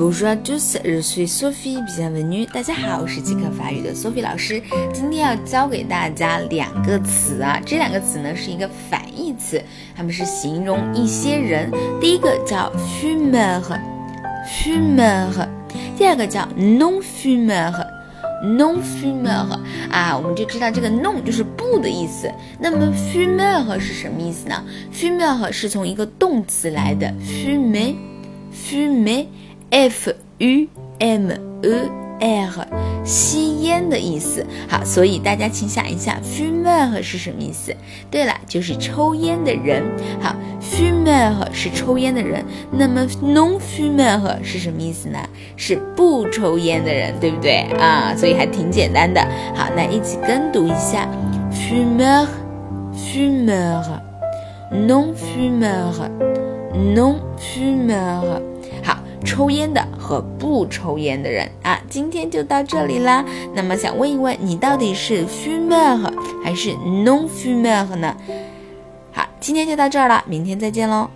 Bonjour à tous, je suis Sophie Bienvenue。大家好，我是即刻法语的 Sophie 老师。今天要教给大家两个词啊，这两个词呢是一个反义词，它们是形容一些人。第一个叫 fumeur，fumeur；第二个叫 non fumeur，non fumeur。啊，我们就知道这个 non 就是不的意思。那么 fumeur 是什么意思呢？fumeur 是从一个动词来的，fumer，fumer。F U M E R，吸烟的意思。好，所以大家请想一下，fumer 是什么意思？对了，就是抽烟的人。好，fumer 是抽烟的人。那么 non fumer 是什么意思呢？是不抽烟的人，对不对啊？所以还挺简单的。好，那一起跟读一下：fumeur，fumeur，non fumeur，non fumeur。抽烟的和不抽烟的人啊，今天就到这里啦。那么想问一问，你到底是 fumeur 还是 non fumeur 呢？好，今天就到这儿了，明天再见喽。